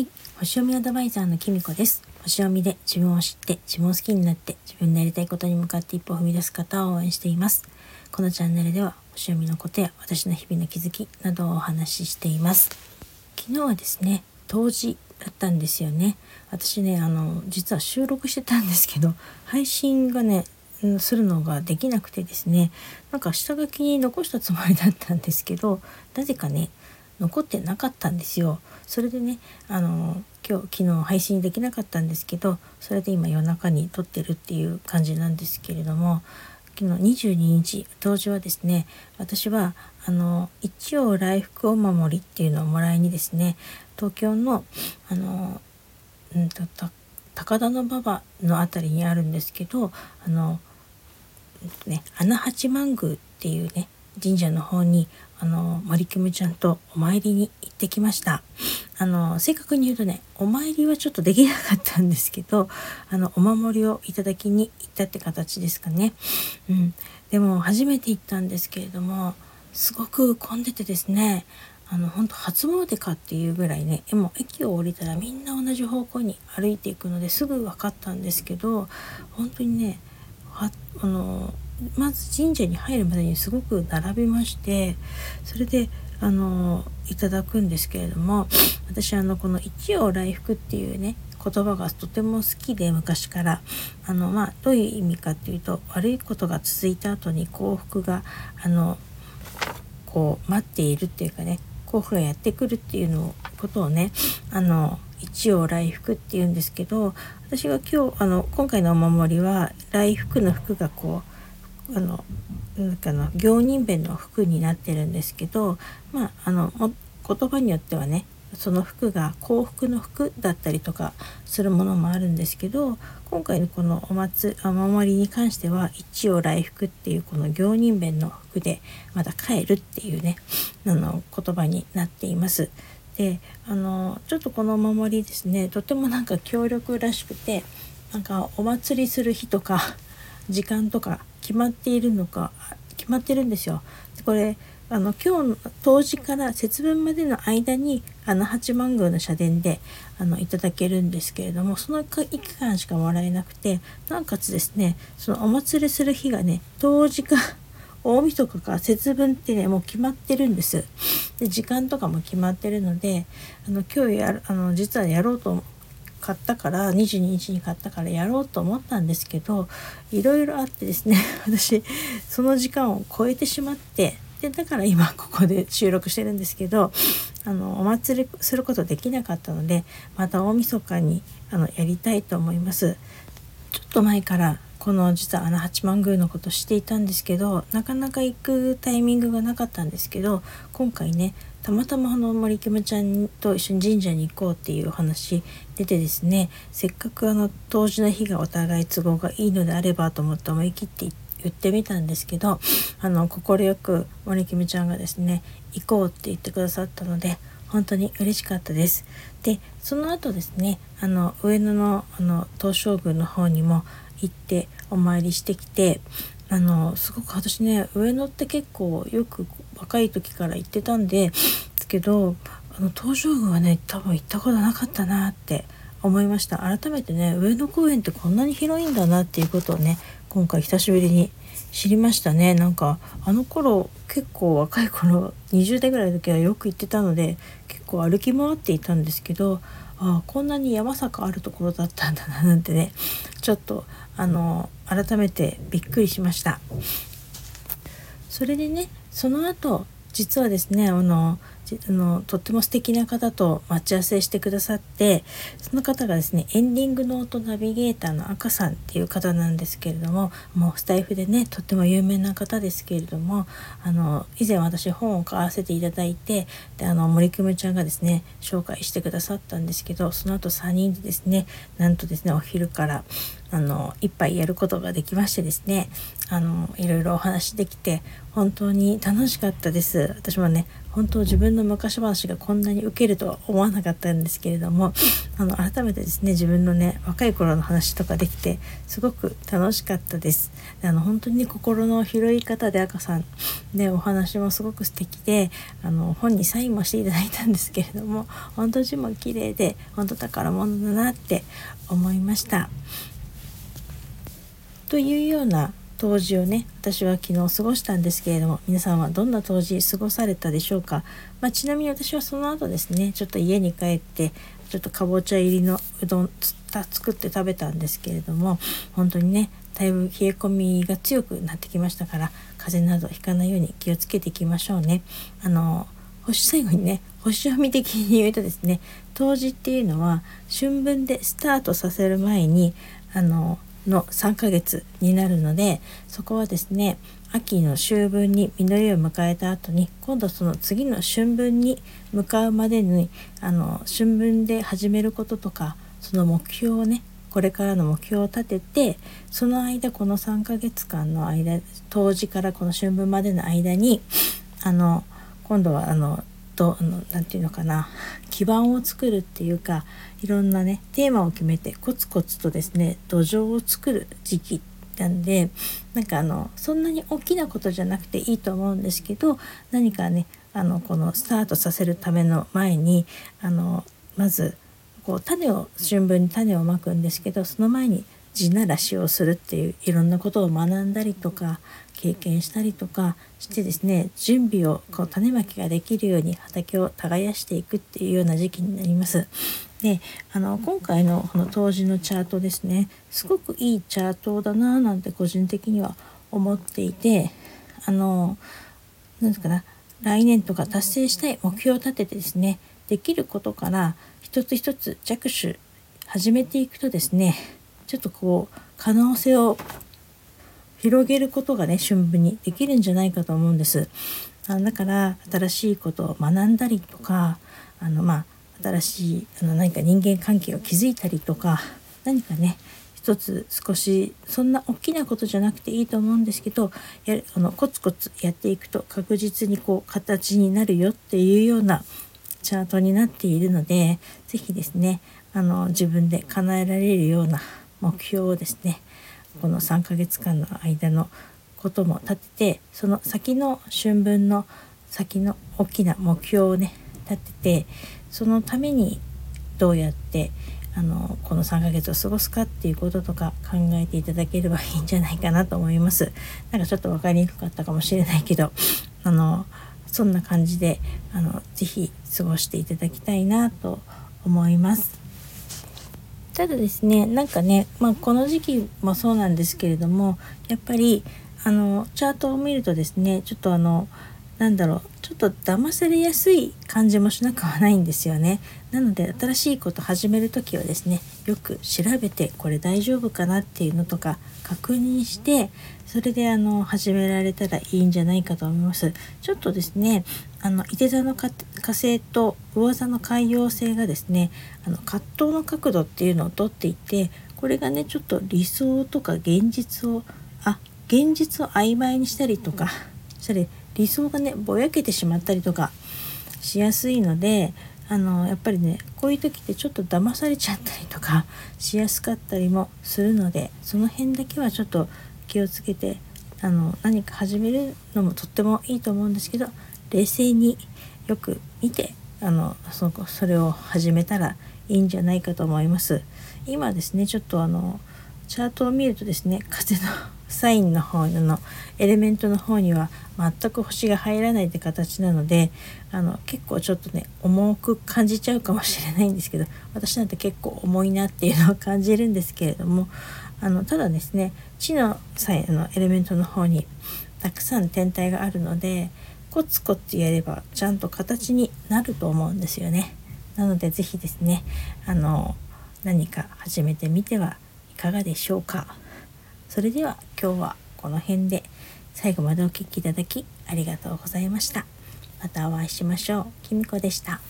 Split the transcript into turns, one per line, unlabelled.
はい。星読みアドバイザーのきみこです。星読みで自分を知って自分を好きになって自分のやりたいことに向かって一歩を踏み出す方を応援しています。このチャンネルでは星読みのことや私の日々の気づきなどをお話ししています。昨日はですね、冬至だったんですよね。私ね、あの、実は収録してたんですけど、配信がね、うんするのができなくてですねなんか下書きに残したつもりだったんですけどなぜかね残ってなかったんですよ。それでねあの今日昨日配信できなかったんですけどそれで今夜中に撮ってるっていう感じなんですけれども昨日22日当時はですね私はあの一応来福お守りっていうのをもらいにですね東京のあのうんと高田馬場の辺りにあるんですけどあのね、穴八幡宮っていうね神社の方にあの森キムちゃんとお参りに行ってきました。あの正確に言うとねお参りはちょっとできなかったんですけどあのお守りをいただきに行ったって形ですかね、うん、でも初めて行ったんですけれどもすごく混んでてですねあの本当初詣かっていうぐらいねもう駅を降りたらみんな同じ方向に歩いていくのですぐ分かったんですけど本当にねはあのまず神社に入るまでにすごく並びましてそれであのいただくんですけれども私あのこの「一応来福」っていうね言葉がとても好きで昔から。あの、まあ、どういう意味かっていうと悪いことが続いた後に幸福があのこう待っているっていうかね幸福がやってくるっていうのことをねあの一応来福っていうんですけど私が今日あの今回のお守りは来福の服がこうあのなんかの行人弁の服になってるんですけどまああの言葉によってはねその服が幸福の服だったりとかするものもあるんですけど今回のこのお祭お守りに関しては一応来福っていうこの行人弁の服でまた帰るっていうねあの言葉になっています。であのちょっとこのお守りですねとてもなんか強力らしくてなんかお祭りする日とか時間とか決まっているのか決まってるんですよ。これあの今日の当時から節分までの間にあの八幡宮の社殿であのいただけるんですけれどもその期間しかもらえなくてなおかつですねそのお祭りする日がね当時か 大晦日か節分ってねもう決まってるんですで時間とかも決まってるのであの今日やるあの実はやろうと買ったから22日に買ったからやろうと思ったんですけどいろいろあってですね 私その時間を超えてしまってでだから今ここで収録してるんですけどあのお祭りすることできなかったのでまた大晦日にあのやりたいと思います。ちょっと前からこの実は穴八幡宮のことしていたんですけどなかなか行くタイミングがなかったんですけど今回ねたまたまあの森キムちゃんと一緒に神社に行こうっていうお話出てですねせっかくあの当時の日がお互い都合がいいのであればと思って思い切って言ってみたんですけど快く森キムちゃんがですね行こうって言ってくださったので本当に嬉しかったです。でその後ですねあの上野のあの東照宮の方にも行ってお参りしてきてあのすごく私ね上野って結構よく若い時から行ってたんでですけどあの東照宮はね多分行ったことなかったなって思いました。改めてね上野公園ってこんなに広いんだなっていうことをね今回久しぶりに知りましたね。なんかあの頃結構若い頃20代ぐらいの時はよく行ってたので結構歩き回っていたんですけどああこんなに山坂あるところだったんだななんてねちょっとあの改めてびっくりしました。それでねその後実はですねあのあのとっても素敵な方と待ち合わせしてくださってその方がですねエンディングノートナビゲーターの赤さんっていう方なんですけれどももうスタイフでねとっても有名な方ですけれどもあの以前私本を買わせていただいてであの森久美ちゃんがですね紹介してくださったんですけどその後3人でですねなんとですねお昼からあの一杯やることができましてですねあのいろいろお話できて本当に楽しかったです。私もね本当自分の昔話がこんなに受けるとは思わなかったんですけれどもあの改めてですね自分のね若い頃の話とかできてすごく楽しかったです。であの本当に、心の広い方で赤さんでお話もすごく素敵であの本にサインもしていただいたんですけれども本当字も綺麗で本当宝物だなって思いました。というような当時をね私は昨日過ごしたんですけれども皆さんはどんな当時過ごされたでしょうか、まあ、ちなみに私はその後ですねちょっと家に帰ってちょっとかぼちゃ入りのうどん作って食べたんですけれども本当にねだいぶ冷え込みが強くなってきましたから風邪などひかないように気をつけていきましょうね。あの星最後にね星読み的に言うとですね冬至っていうのは春分でスタートさせる前にあのの3ヶ月になるのでそこはですね秋の秋分に実りを迎えた後に今度その次の春分に向かうまでにあの春分で始めることとかその目標をねこれからの目標を立ててその間この3ヶ月間の間冬至からこの春分までの間にあの今度はあのと何て言うのかな。基盤を作るっていうかいろんなねテーマを決めてコツコツとですね土壌を作る時期なんでなんかあのそんなに大きなことじゃなくていいと思うんですけど何かねあのこのスタートさせるための前にあのまずこう種を春分に種をまくんですけどその前に地ならしをするっていういろんなことを学んだりとか経験したりとかしてですね準備をこう種まきができるように畑を耕していくっていうような時期になります。であの今回のこの当時のチャートですねすごくいいチャートだななんて個人的には思っていてあの何ですかな来年とか達成したい目標を立ててですねできることから一つ一つ着手始めていくとですねちょっとこう可能性を広げることがね春分にできるんじゃないかと思うんです。あだから新しいことを学んだりとかあのまあ新しいあの何か人間関係を築いたりとか何かね一つ少しそんな大きなことじゃなくていいと思うんですけどやあのコツコツやっていくと確実にこう形になるよっていうようなチャートになっているので是非ですねあの自分で叶えられるような目標をですねこの3ヶ月間の間のことも立ててその先の春分の先の大きな目標をね立ててそのためにどうやってあのこの3ヶ月を過ごすかっていうこととか考えていただければいいんじゃないかなと思います。なんかちょっと分かりにくかったかもしれないけどあのそんな感じであの是非過ごしていただきたいなと思います。ただですねなんかね、まあ、この時期もそうなんですけれどもやっぱりあのチャートを見るとですねちょっとあのなんだろうちょっと騙されやすい感じもしなくはないんですよね。なので新しいこと始める時はですねよく調べてこれ大丈夫かなっていうのとか確認してそれであの始められたらいいんじゃないかと思います。ちょっとですねあの伊手座の火星と魚座の海洋星がですねあの葛藤の角度っていうのをとっていてこれがねちょっと理想とか現実をあ現実を曖昧にしたりとかしたり理想がねぼやけてしまったりとかしやすいのであのやっぱりねこういう時ってちょっと騙されちゃったりとかしやすかったりもするのでその辺だけはちょっと気をつけてあの何か始めるのもとってもいいと思うんですけど冷静によく見てあのそそれを始めたらいいんじゃないかと思います。今ですねちょっとあのチャートを見るとですね風のサインの方のエレメントの方には全く星が入らないって形なのであの結構ちょっとね重く感じちゃうかもしれないんですけど私なんて結構重いなっていうのを感じるんですけれどもあのただですね地のサインのエレメントの方にたくさん天体があるのでコツコツやればちゃんと形になると思うんですよね。なので是非ですねあの何か始めてみてはいかがでしょうか。それでは今日はこの辺で最後までお聴きいただきありがとうございました。またお会いしましょう。きみこでした。